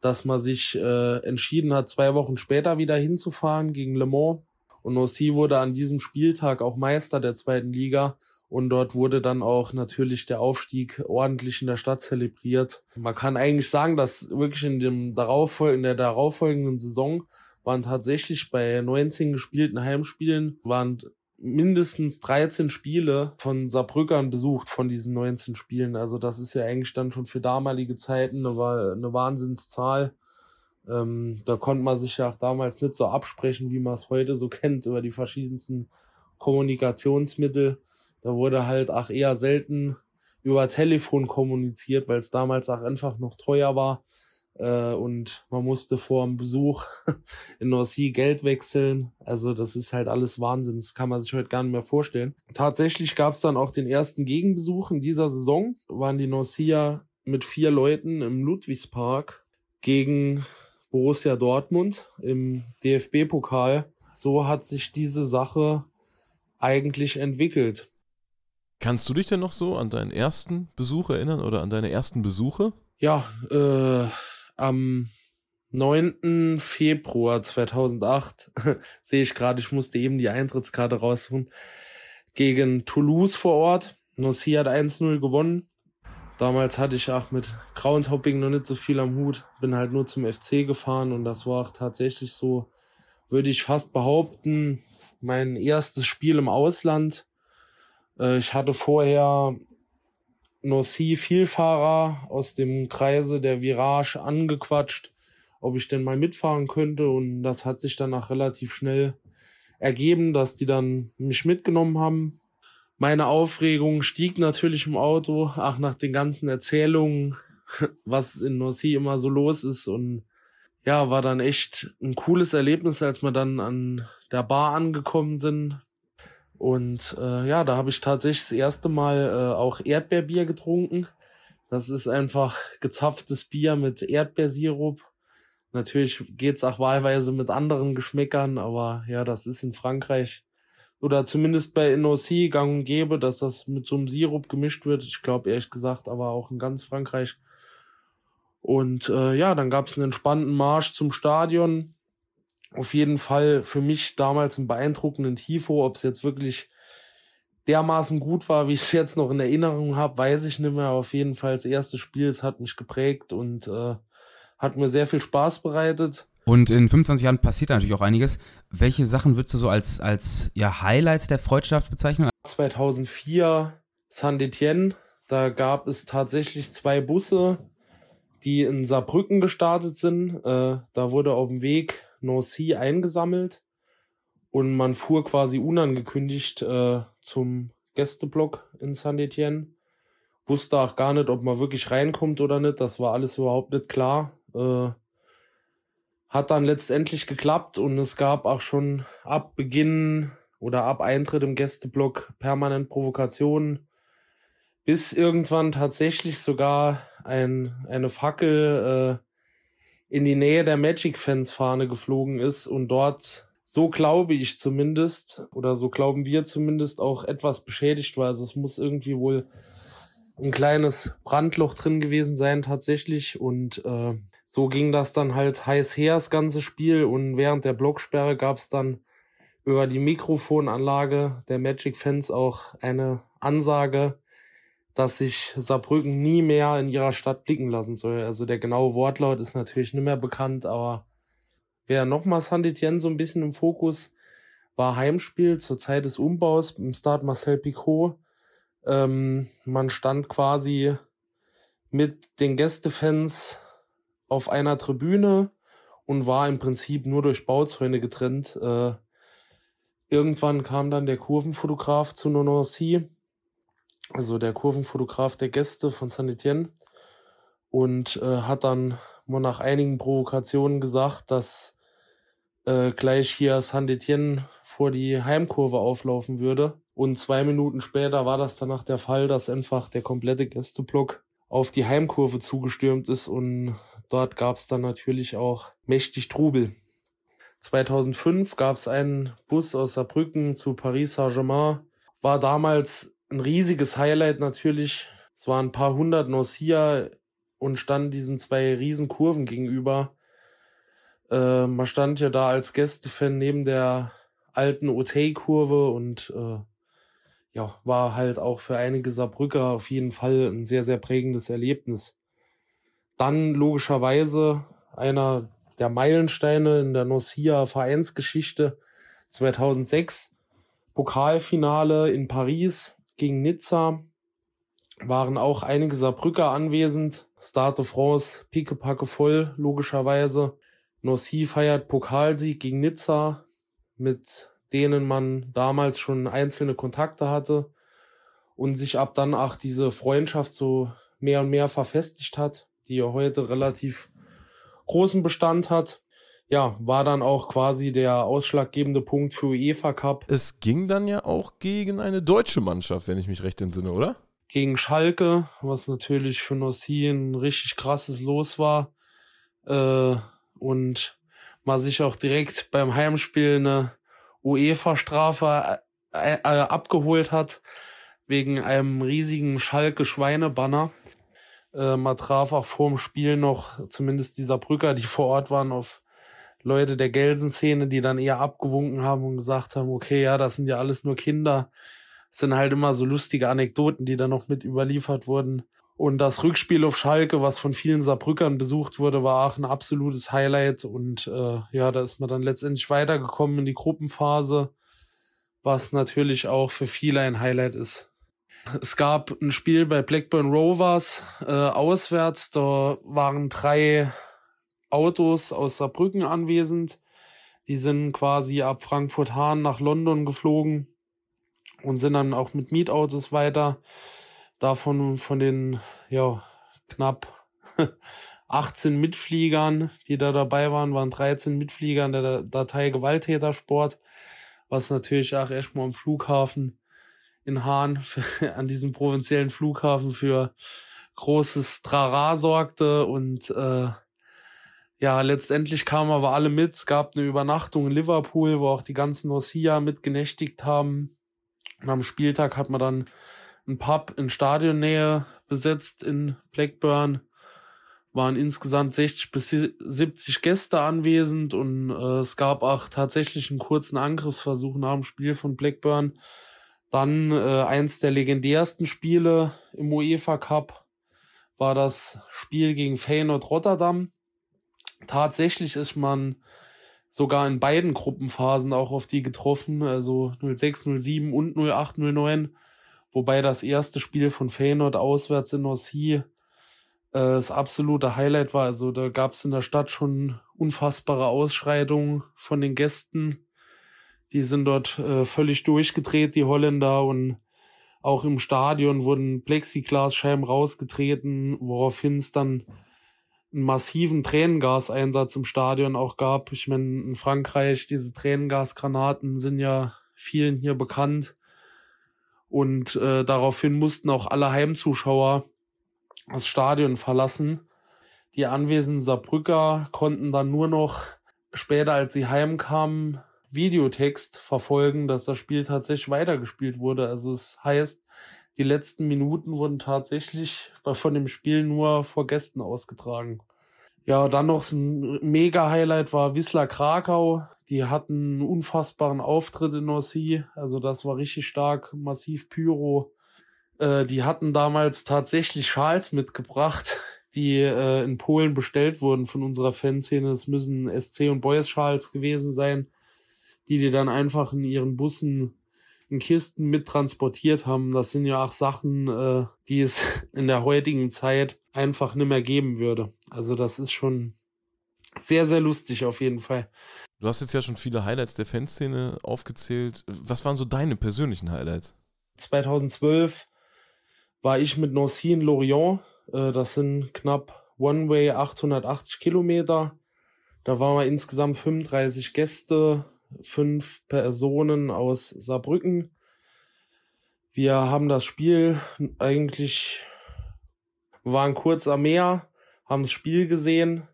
dass man sich äh, entschieden hat, zwei Wochen später wieder hinzufahren gegen Le Mans. Und Nossi wurde an diesem Spieltag auch Meister der zweiten Liga und dort wurde dann auch natürlich der Aufstieg ordentlich in der Stadt zelebriert. Man kann eigentlich sagen, dass wirklich in dem darauf, in der darauffolgenden Saison waren tatsächlich bei 19 gespielten Heimspielen waren mindestens 13 Spiele von Saarbrückern besucht von diesen 19 Spielen. Also das ist ja eigentlich dann schon für damalige Zeiten eine, eine Wahnsinnszahl. Ähm, da konnte man sich ja auch damals nicht so absprechen, wie man es heute so kennt über die verschiedensten Kommunikationsmittel. Da wurde halt auch eher selten über Telefon kommuniziert, weil es damals auch einfach noch teuer war. Äh, und man musste vor dem Besuch in Norcy Geld wechseln. Also das ist halt alles Wahnsinn. Das kann man sich heute gar nicht mehr vorstellen. Tatsächlich gab es dann auch den ersten Gegenbesuch in dieser Saison. Waren die Norcia mit vier Leuten im Ludwigspark gegen Borussia Dortmund im DFB-Pokal. So hat sich diese Sache eigentlich entwickelt. Kannst du dich denn noch so an deinen ersten Besuch erinnern oder an deine ersten Besuche? Ja, äh, am 9. Februar 2008 sehe ich gerade, ich musste eben die Eintrittskarte rausholen, gegen Toulouse vor Ort. Nossi hat 1-0 gewonnen. Damals hatte ich auch mit Groundhopping noch nicht so viel am Hut, bin halt nur zum FC gefahren und das war auch tatsächlich so, würde ich fast behaupten, mein erstes Spiel im Ausland ich hatte vorher Nossi Vielfahrer aus dem Kreise der Virage angequatscht, ob ich denn mal mitfahren könnte. Und das hat sich dann auch relativ schnell ergeben, dass die dann mich mitgenommen haben. Meine Aufregung stieg natürlich im Auto, ach nach den ganzen Erzählungen, was in Nossi immer so los ist. Und ja, war dann echt ein cooles Erlebnis, als wir dann an der Bar angekommen sind. Und äh, ja, da habe ich tatsächlich das erste Mal äh, auch Erdbeerbier getrunken. Das ist einfach gezapftes Bier mit Erdbeersirup. Natürlich geht's auch wahlweise mit anderen Geschmäckern, aber ja, das ist in Frankreich oder zumindest bei NOC gang und gäbe, dass das mit so einem Sirup gemischt wird. Ich glaube ehrlich gesagt, aber auch in ganz Frankreich. Und äh, ja, dann gab's einen entspannten Marsch zum Stadion auf jeden Fall für mich damals einen beeindruckenden Tifo. Ob es jetzt wirklich dermaßen gut war, wie ich es jetzt noch in Erinnerung habe, weiß ich nicht mehr. Auf jeden Fall das erste Spiel, es hat mich geprägt und äh, hat mir sehr viel Spaß bereitet. Und in 25 Jahren passiert natürlich auch einiges. Welche Sachen würdest du so als, als ja, Highlights der Freundschaft bezeichnen? 2004 Saint-Etienne, da gab es tatsächlich zwei Busse, die in Saarbrücken gestartet sind. Äh, da wurde auf dem Weg Nancy eingesammelt und man fuhr quasi unangekündigt äh, zum Gästeblock in Saint-Etienne. Wusste auch gar nicht, ob man wirklich reinkommt oder nicht. Das war alles überhaupt nicht klar. Äh, hat dann letztendlich geklappt und es gab auch schon ab Beginn oder ab Eintritt im Gästeblock permanent Provokationen, bis irgendwann tatsächlich sogar ein, eine Fackel äh, in die Nähe der Magic-Fans-Fahne geflogen ist und dort, so glaube ich zumindest, oder so glauben wir zumindest, auch etwas beschädigt war. Also es muss irgendwie wohl ein kleines Brandloch drin gewesen sein tatsächlich. Und äh, so ging das dann halt heiß her, das ganze Spiel. Und während der Blocksperre gab es dann über die Mikrofonanlage der Magic Fans auch eine Ansage, dass sich Saarbrücken nie mehr in ihrer Stadt blicken lassen soll. Also der genaue Wortlaut ist natürlich nicht mehr bekannt, aber wer nochmal Saint-Etienne so ein bisschen im Fokus war Heimspiel zur Zeit des Umbaus im Start Marcel Picot. Ähm, man stand quasi mit den Gästefans auf einer Tribüne und war im Prinzip nur durch Bauzäune getrennt. Äh, Irgendwann kam dann der Kurvenfotograf zu Nonancy, also der Kurvenfotograf der Gäste von Saint Etienne, und äh, hat dann mal nach einigen Provokationen gesagt, dass äh, gleich hier Saint Etienne vor die Heimkurve auflaufen würde. Und zwei Minuten später war das danach der Fall, dass einfach der komplette Gästeblock auf die Heimkurve zugestürmt ist und dort gab es dann natürlich auch mächtig Trubel. 2005 gab es einen Bus aus Saarbrücken zu Paris Saint-Germain. War damals ein riesiges Highlight natürlich. Es waren ein paar hundert Norcia und standen diesen zwei riesen Kurven gegenüber. Äh, man stand ja da als Gästefan neben der alten OT-Kurve und äh, ja, war halt auch für einige Saarbrücker auf jeden Fall ein sehr, sehr prägendes Erlebnis. Dann logischerweise einer der Meilensteine in der Nocia Vereinsgeschichte 2006. Pokalfinale in Paris gegen Nizza. Waren auch einige Saarbrücker anwesend. Stade de France, pickepacke voll, logischerweise. Nossi feiert Pokalsieg gegen Nizza, mit denen man damals schon einzelne Kontakte hatte und sich ab dann auch diese Freundschaft so mehr und mehr verfestigt hat, die ja heute relativ großen Bestand hat. Ja, war dann auch quasi der ausschlaggebende Punkt für UEFA Cup. Es ging dann ja auch gegen eine deutsche Mannschaft, wenn ich mich recht entsinne, oder? Gegen Schalke, was natürlich für Nossi ein richtig krasses Los war. Äh, und man sich auch direkt beim Heimspiel eine UEFA-Strafe äh, äh, abgeholt hat, wegen einem riesigen Schalke-Schweinebanner. Äh, man traf auch vor dem Spiel noch zumindest dieser Brücker, die vor Ort waren, auf Leute der Gelsenszene, die dann eher abgewunken haben und gesagt haben, okay, ja, das sind ja alles nur Kinder. Das sind halt immer so lustige Anekdoten, die dann noch mit überliefert wurden. Und das Rückspiel auf Schalke, was von vielen Saarbrückern besucht wurde, war auch ein absolutes Highlight. Und äh, ja, da ist man dann letztendlich weitergekommen in die Gruppenphase, was natürlich auch für viele ein Highlight ist. Es gab ein Spiel bei Blackburn Rovers äh, auswärts. Da waren drei Autos aus Saarbrücken anwesend. Die sind quasi ab Frankfurt-Hahn nach London geflogen und sind dann auch mit Mietautos weiter. Davon von den ja, knapp 18 Mitfliegern, die da dabei waren, waren 13 Mitflieger in der Datei Gewalttätersport, was natürlich auch erstmal am Flughafen in Hahn, an diesem provinziellen Flughafen für großes Trara sorgte und äh, ja, letztendlich kamen aber alle mit. Es gab eine Übernachtung in Liverpool, wo auch die ganzen Ossia mitgenächtigt haben. Und am Spieltag hat man dann ein Pub in Stadionnähe besetzt in Blackburn. Waren insgesamt 60 bis 70 Gäste anwesend und äh, es gab auch tatsächlich einen kurzen Angriffsversuch nach dem Spiel von Blackburn dann äh, eins der legendärsten Spiele im UEFA Cup war das Spiel gegen Feyenoord Rotterdam. Tatsächlich ist man sogar in beiden Gruppenphasen auch auf die getroffen, also 06, 07 und 08, 09, wobei das erste Spiel von Feyenoord auswärts in Norcy äh, das absolute Highlight war. Also da gab es in der Stadt schon unfassbare Ausschreitungen von den Gästen. Die sind dort äh, völlig durchgedreht, die Holländer, und auch im Stadion wurden Plexiglasscheiben rausgetreten, woraufhin es dann einen massiven Tränengaseinsatz im Stadion auch gab. Ich meine, in Frankreich, diese Tränengasgranaten sind ja vielen hier bekannt. Und äh, daraufhin mussten auch alle Heimzuschauer das Stadion verlassen. Die anwesenden Saarbrücker konnten dann nur noch später, als sie heimkamen, Videotext verfolgen, dass das Spiel tatsächlich weitergespielt wurde. Also es heißt, die letzten Minuten wurden tatsächlich von dem Spiel nur vor Gästen ausgetragen. Ja, dann noch ein Mega-Highlight war Wisla Krakau. Die hatten einen unfassbaren Auftritt in Norsi. Also das war richtig stark, massiv Pyro. Äh, die hatten damals tatsächlich Schals mitgebracht, die äh, in Polen bestellt wurden von unserer Fanszene. Es müssen SC und Boys Schals gewesen sein die die dann einfach in ihren Bussen in Kisten mit transportiert haben. Das sind ja auch Sachen, äh, die es in der heutigen Zeit einfach nicht mehr geben würde. Also das ist schon sehr, sehr lustig auf jeden Fall. Du hast jetzt ja schon viele Highlights der Fanszene aufgezählt. Was waren so deine persönlichen Highlights? 2012 war ich mit Nancy in Lorient. Äh, das sind knapp One-Way 880 Kilometer. Da waren wir insgesamt 35 Gäste, fünf Personen aus Saarbrücken. Wir haben das Spiel eigentlich, waren kurz am Meer, haben das Spiel gesehen,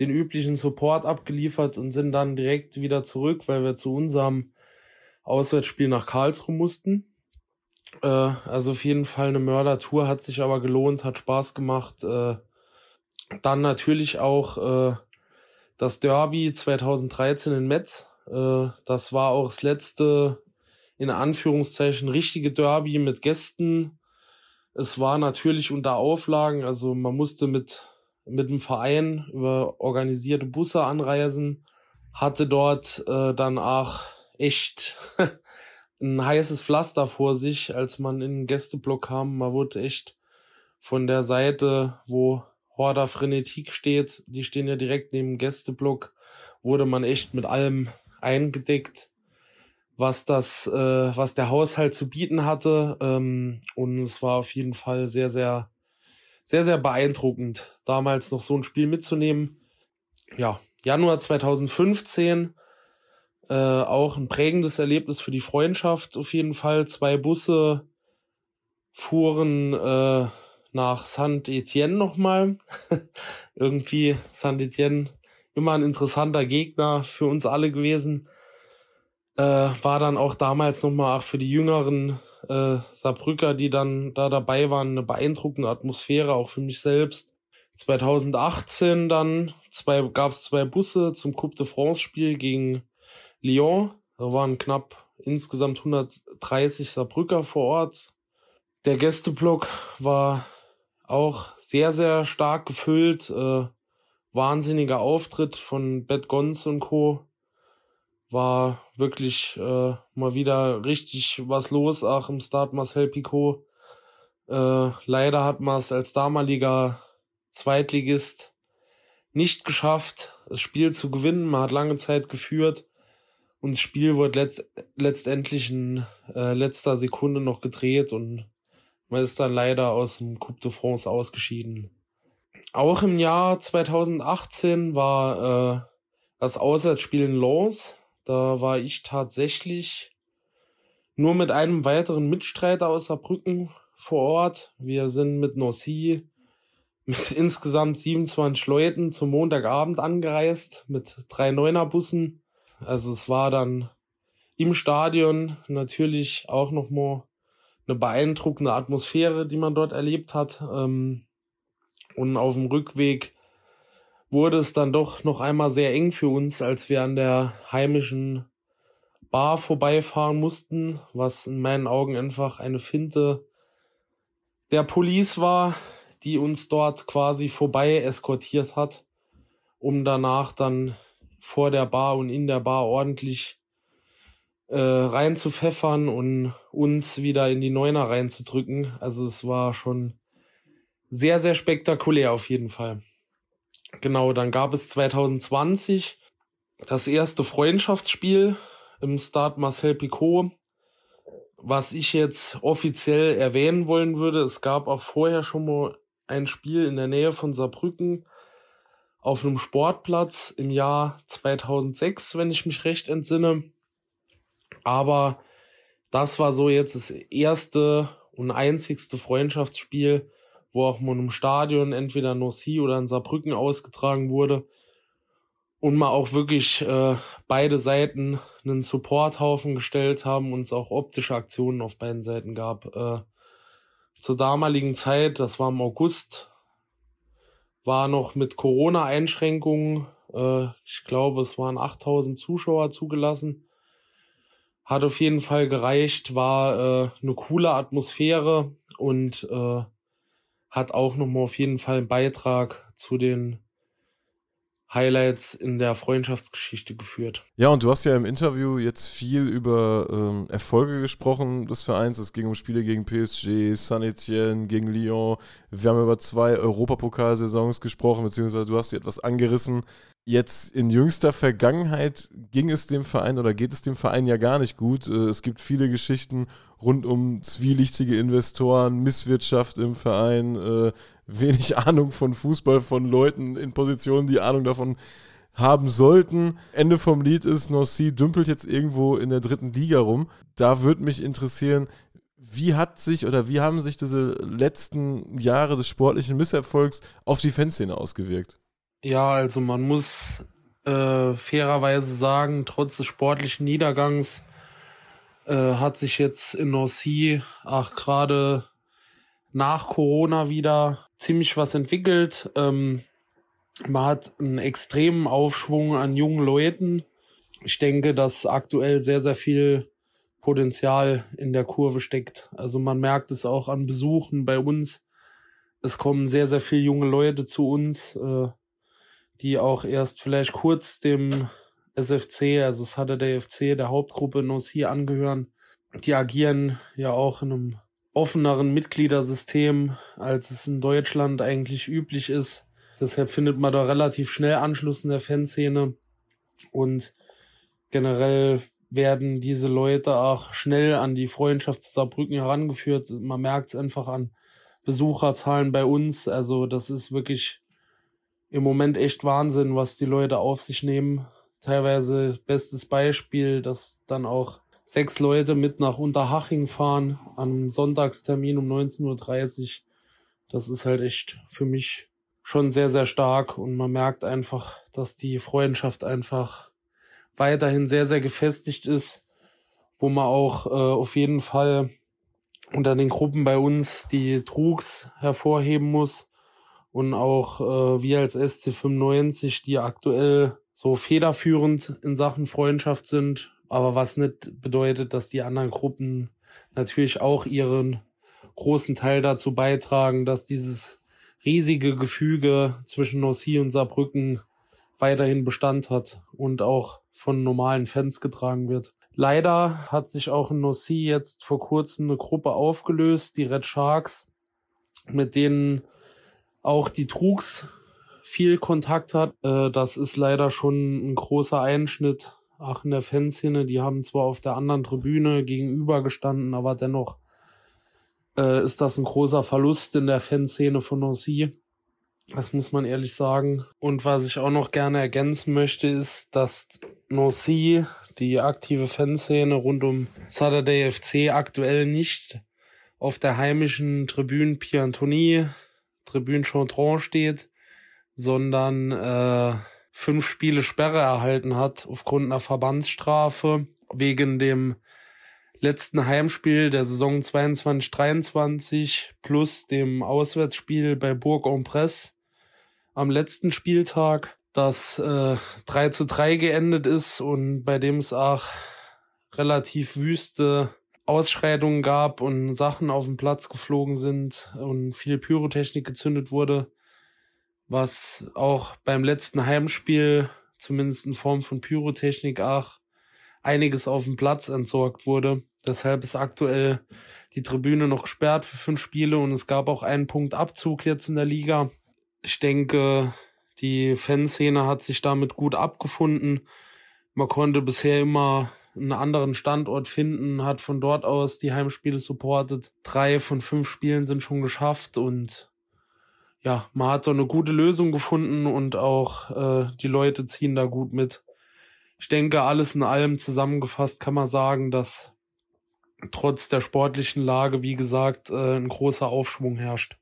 den üblichen Support abgeliefert und sind dann direkt wieder zurück, weil wir zu unserem Auswärtsspiel nach Karlsruhe mussten. Äh, also auf jeden Fall eine Mördertour, hat sich aber gelohnt, hat Spaß gemacht. Äh, dann natürlich auch äh, das Derby 2013 in Metz. Äh, das war auch das letzte, in Anführungszeichen, richtige Derby mit Gästen. Es war natürlich unter Auflagen, also man musste mit, mit dem Verein über organisierte Busse anreisen, hatte dort äh, dann auch echt ein heißes Pflaster vor sich, als man in den Gästeblock kam. Man wurde echt von der Seite, wo Horda Frenetik steht, die stehen ja direkt neben dem Gästeblock, wurde man echt mit allem eingedeckt, was das, äh, was der Haushalt zu bieten hatte. Ähm, und es war auf jeden Fall sehr, sehr, sehr, sehr beeindruckend, damals noch so ein Spiel mitzunehmen. Ja, Januar 2015 äh, auch ein prägendes Erlebnis für die Freundschaft auf jeden Fall. Zwei Busse fuhren äh, nach Saint-Etienne nochmal. Irgendwie Saint-Etienne immer ein interessanter Gegner für uns alle gewesen. Äh, war dann auch damals nochmal auch für die jüngeren äh, Saarbrücker, die dann da dabei waren, eine beeindruckende Atmosphäre, auch für mich selbst. 2018 dann zwei, gab es zwei Busse zum Coupe de France Spiel gegen Lyon. Da waren knapp insgesamt 130 Saarbrücker vor Ort. Der Gästeblock war auch sehr, sehr stark gefüllt. Äh, wahnsinniger Auftritt von Bad Gons und Co. War wirklich äh, mal wieder richtig was los, auch im Start Marcel Picot. Äh, leider hat man es als damaliger Zweitligist nicht geschafft, das Spiel zu gewinnen. Man hat lange Zeit geführt und das Spiel wurde letzt, letztendlich in äh, letzter Sekunde noch gedreht und man ist dann leider aus dem Coupe de France ausgeschieden. Auch im Jahr 2018 war äh, das Auswärtsspiel in Lens. Da war ich tatsächlich nur mit einem weiteren Mitstreiter aus Saarbrücken vor Ort. Wir sind mit Nancy mit insgesamt 27 Leuten zum Montagabend angereist mit drei Neunerbussen. Also es war dann im Stadion natürlich auch noch mal eine beeindruckende Atmosphäre, die man dort erlebt hat. Ähm, und auf dem Rückweg wurde es dann doch noch einmal sehr eng für uns, als wir an der heimischen Bar vorbeifahren mussten, was in meinen Augen einfach eine Finte der Police war, die uns dort quasi vorbei eskortiert hat, um danach dann vor der Bar und in der Bar ordentlich äh, reinzupfeffern und uns wieder in die Neuner reinzudrücken. Also es war schon sehr, sehr spektakulär auf jeden Fall. Genau, dann gab es 2020 das erste Freundschaftsspiel im Start Marcel Picot, was ich jetzt offiziell erwähnen wollen würde. Es gab auch vorher schon mal ein Spiel in der Nähe von Saarbrücken auf einem Sportplatz im Jahr 2006, wenn ich mich recht entsinne. Aber das war so jetzt das erste und einzigste Freundschaftsspiel, wo auch mal im Stadion entweder Nossi oder in Saarbrücken ausgetragen wurde und mal auch wirklich äh, beide Seiten einen Supporthaufen gestellt haben und es auch optische Aktionen auf beiden Seiten gab. Äh, zur damaligen Zeit, das war im August, war noch mit Corona-Einschränkungen, äh, ich glaube, es waren 8000 Zuschauer zugelassen. Hat auf jeden Fall gereicht, war äh, eine coole Atmosphäre und äh, hat auch nochmal auf jeden Fall einen Beitrag zu den Highlights in der Freundschaftsgeschichte geführt. Ja, und du hast ja im Interview jetzt viel über ähm, Erfolge gesprochen des Vereins. Es ging um Spiele gegen PSG, Saint-Etienne, gegen Lyon. Wir haben über zwei Europapokalsaisons gesprochen, beziehungsweise du hast sie etwas angerissen. Jetzt in jüngster Vergangenheit ging es dem Verein oder geht es dem Verein ja gar nicht gut. Äh, es gibt viele Geschichten rund um zwielichtige Investoren, Misswirtschaft im Verein, äh, wenig Ahnung von Fußball von Leuten in Positionen, die Ahnung davon haben sollten. Ende vom Lied ist, Nancy dümpelt jetzt irgendwo in der dritten Liga rum. Da würde mich interessieren, wie hat sich oder wie haben sich diese letzten Jahre des sportlichen Misserfolgs auf die Fanszene ausgewirkt? Ja, also man muss äh, fairerweise sagen, trotz des sportlichen Niedergangs äh, hat sich jetzt in Nancy auch gerade nach Corona wieder ziemlich was entwickelt. Ähm, man hat einen extremen Aufschwung an jungen Leuten. Ich denke, dass aktuell sehr, sehr viel Potenzial in der Kurve steckt. Also man merkt es auch an Besuchen bei uns. Es kommen sehr, sehr viele junge Leute zu uns. Äh, die auch erst vielleicht kurz dem SFC, also Saturday FC, der Hauptgruppe Nossi angehören. Die agieren ja auch in einem offeneren Mitgliedersystem, als es in Deutschland eigentlich üblich ist. Deshalb findet man da relativ schnell Anschluss in der Fanszene und generell werden diese Leute auch schnell an die Freundschaft zu Saarbrücken herangeführt. Man merkt es einfach an Besucherzahlen bei uns. Also das ist wirklich im Moment echt Wahnsinn, was die Leute auf sich nehmen. Teilweise bestes Beispiel, dass dann auch sechs Leute mit nach Unterhaching fahren am Sonntagstermin um 19.30 Uhr. Das ist halt echt für mich schon sehr, sehr stark und man merkt einfach, dass die Freundschaft einfach weiterhin sehr, sehr gefestigt ist, wo man auch äh, auf jeden Fall unter den Gruppen bei uns die Trugs hervorheben muss und auch äh, wir als SC95, die aktuell so federführend in Sachen Freundschaft sind, aber was nicht bedeutet, dass die anderen Gruppen natürlich auch ihren großen Teil dazu beitragen, dass dieses riesige Gefüge zwischen Nossi und Saarbrücken weiterhin Bestand hat und auch von normalen Fans getragen wird. Leider hat sich auch in Nossi jetzt vor kurzem eine Gruppe aufgelöst, die Red Sharks, mit denen auch die Trugs viel Kontakt hat. Äh, das ist leider schon ein großer Einschnitt. Auch in der Fanszene, die haben zwar auf der anderen Tribüne gegenüber gestanden, aber dennoch äh, ist das ein großer Verlust in der Fanszene von Nancy. Das muss man ehrlich sagen. Und was ich auch noch gerne ergänzen möchte, ist, dass Nancy, die aktive Fanszene rund um Saturday FC aktuell nicht auf der heimischen Tribüne Piantoni Tribüne Chantron steht, sondern äh, fünf Spiele Sperre erhalten hat aufgrund einer Verbandsstrafe wegen dem letzten Heimspiel der Saison 22-23 plus dem Auswärtsspiel bei Bourg-en-Bresse am letzten Spieltag, das äh, 3 zu 3 geendet ist und bei dem es auch relativ wüste Ausschreitungen gab und Sachen auf dem Platz geflogen sind und viel Pyrotechnik gezündet wurde, was auch beim letzten Heimspiel, zumindest in Form von Pyrotechnik, auch einiges auf dem Platz entsorgt wurde. Deshalb ist aktuell die Tribüne noch gesperrt für fünf Spiele und es gab auch einen Punkt Abzug jetzt in der Liga. Ich denke, die Fanszene hat sich damit gut abgefunden. Man konnte bisher immer einen anderen Standort finden, hat von dort aus die Heimspiele supportet. Drei von fünf Spielen sind schon geschafft und ja, man hat so eine gute Lösung gefunden und auch äh, die Leute ziehen da gut mit. Ich denke, alles in allem zusammengefasst kann man sagen, dass trotz der sportlichen Lage, wie gesagt, äh, ein großer Aufschwung herrscht.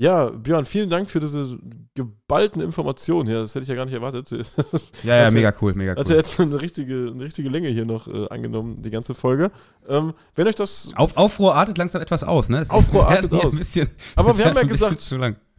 Ja, Björn, vielen Dank für diese geballten Informationen hier. Das hätte ich ja gar nicht erwartet. ja, ja, mega cool, mega cool. Hat ja jetzt eine richtige, eine richtige Länge hier noch äh, angenommen, die ganze Folge. Ähm, wenn euch das. Auf, Aufruhr artet langsam etwas aus, ne? Es Aufruhr artet aus. Aber wir haben ja gesagt,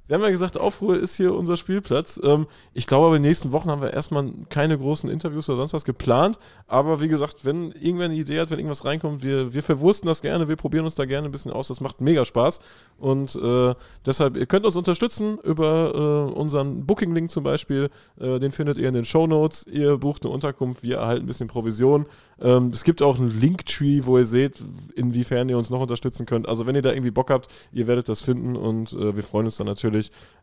Wir haben ja gesagt, Aufruhr ist hier unser Spielplatz. Ähm, ich glaube aber in den nächsten Wochen haben wir erstmal keine großen Interviews oder sonst was geplant. Aber wie gesagt, wenn irgendwer eine Idee hat, wenn irgendwas reinkommt, wir, wir verwursten das gerne, wir probieren uns da gerne ein bisschen aus. Das macht mega Spaß. Und äh, deshalb, ihr könnt uns unterstützen über äh, unseren Booking-Link zum Beispiel. Äh, den findet ihr in den Show Notes. Ihr bucht eine Unterkunft, wir erhalten ein bisschen Provision. Ähm, es gibt auch einen Linktree, wo ihr seht, inwiefern ihr uns noch unterstützen könnt. Also wenn ihr da irgendwie Bock habt, ihr werdet das finden und äh, wir freuen uns dann natürlich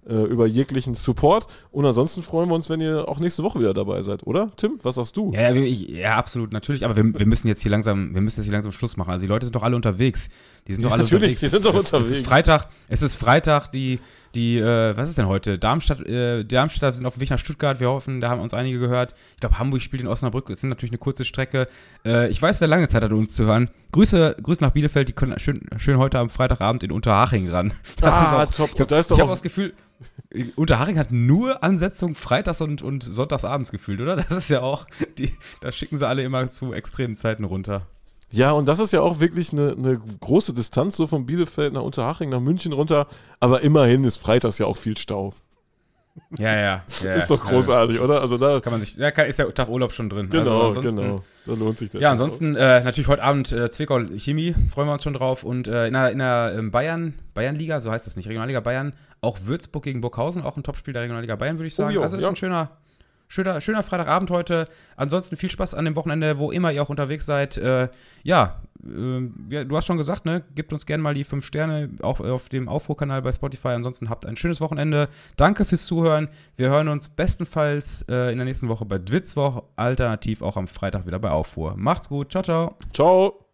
äh, über jeglichen Support. Und ansonsten freuen wir uns, wenn ihr auch nächste Woche wieder dabei seid, oder? Tim, was sagst du? Ja, ja, ich, ja absolut, natürlich. Aber wir, wir müssen jetzt hier langsam, wir müssen jetzt hier langsam Schluss machen. Also die Leute sind doch alle unterwegs. Die sind doch alle natürlich, unterwegs. die sind doch unterwegs. Es ist Freitag, es ist Freitag, die, die, äh, was ist denn heute? Darmstadt, äh, Darmstadt sind auf dem Weg nach Stuttgart. Wir hoffen, da haben uns einige gehört. Ich glaube, Hamburg spielt in Osnabrück. Es sind natürlich eine kurze Strecke. Äh, ich weiß, wer lange Zeit hat, uns zu hören. Grüße, Grüße nach Bielefeld. Die können schön, schön heute am Freitagabend in Unterhaching ran. Das ah, ist top. Ich habe da hab das Gefühl, Unterhaching hat nur Ansetzung freitags und, und sonntagsabends gefühlt, oder? Das ist ja auch, die, da schicken sie alle immer zu extremen Zeiten runter. Ja, und das ist ja auch wirklich eine, eine große Distanz, so von Bielefeld nach Unterhaching, nach München runter. Aber immerhin ist freitags ja auch viel Stau. Ja, ja. ja ist doch großartig, ja, oder? Also da kann man sich, da ist der Tag Urlaub schon drin. Genau, also genau. Da lohnt sich das. Ja, ansonsten äh, natürlich heute Abend äh, Zwickau Chemie, freuen wir uns schon drauf. Und äh, in der, in der ähm, Bayern, Bayernliga, so heißt es nicht, Regionalliga Bayern, auch Würzburg gegen Burghausen, auch ein Topspiel der Regionalliga Bayern, würde ich sagen. Oh, jo, also ist ja. ein schöner, schöner, schöner Freitagabend heute. Ansonsten viel Spaß an dem Wochenende, wo immer ihr auch unterwegs seid. Äh, ja, äh, du hast schon gesagt, ne? Gebt uns gerne mal die fünf Sterne auch auf dem Aufruhrkanal bei Spotify. Ansonsten habt ein schönes Wochenende. Danke fürs Zuhören. Wir hören uns bestenfalls äh, in der nächsten Woche bei Dwitzwoch, alternativ auch am Freitag wieder bei Aufruhr. Macht's gut. Ciao, ciao. Ciao.